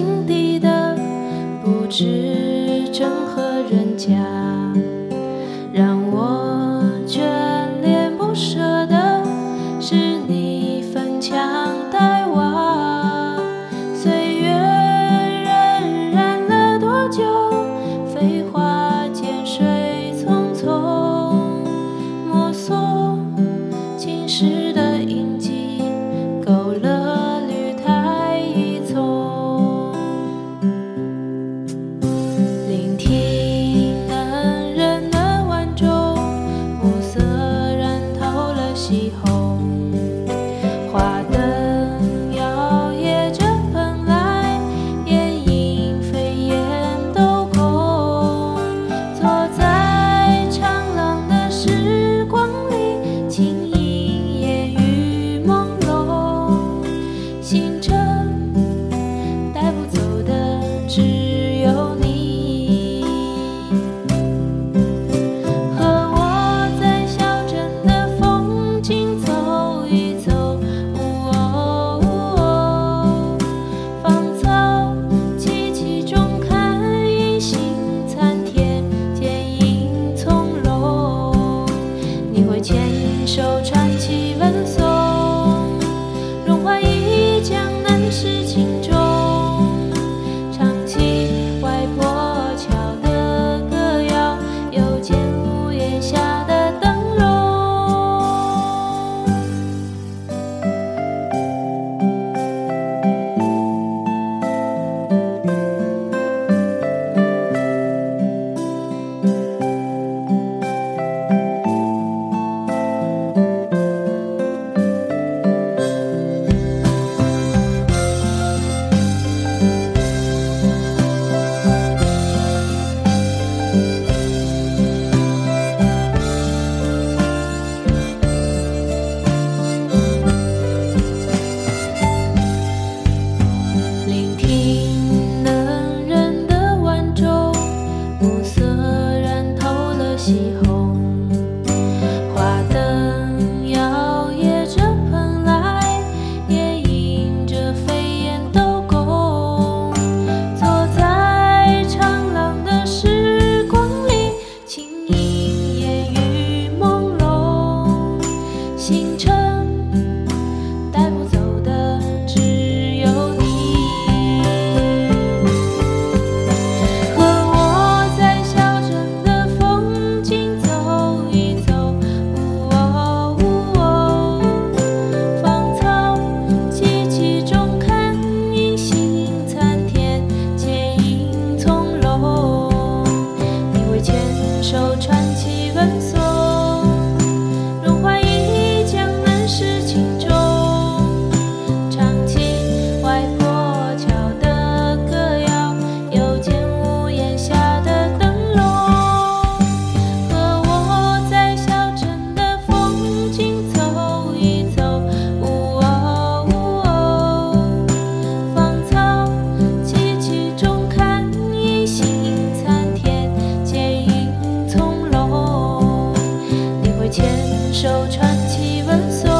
心底的，不知真和人假。你会牵手唱起温 Thank you. 传奇闻所。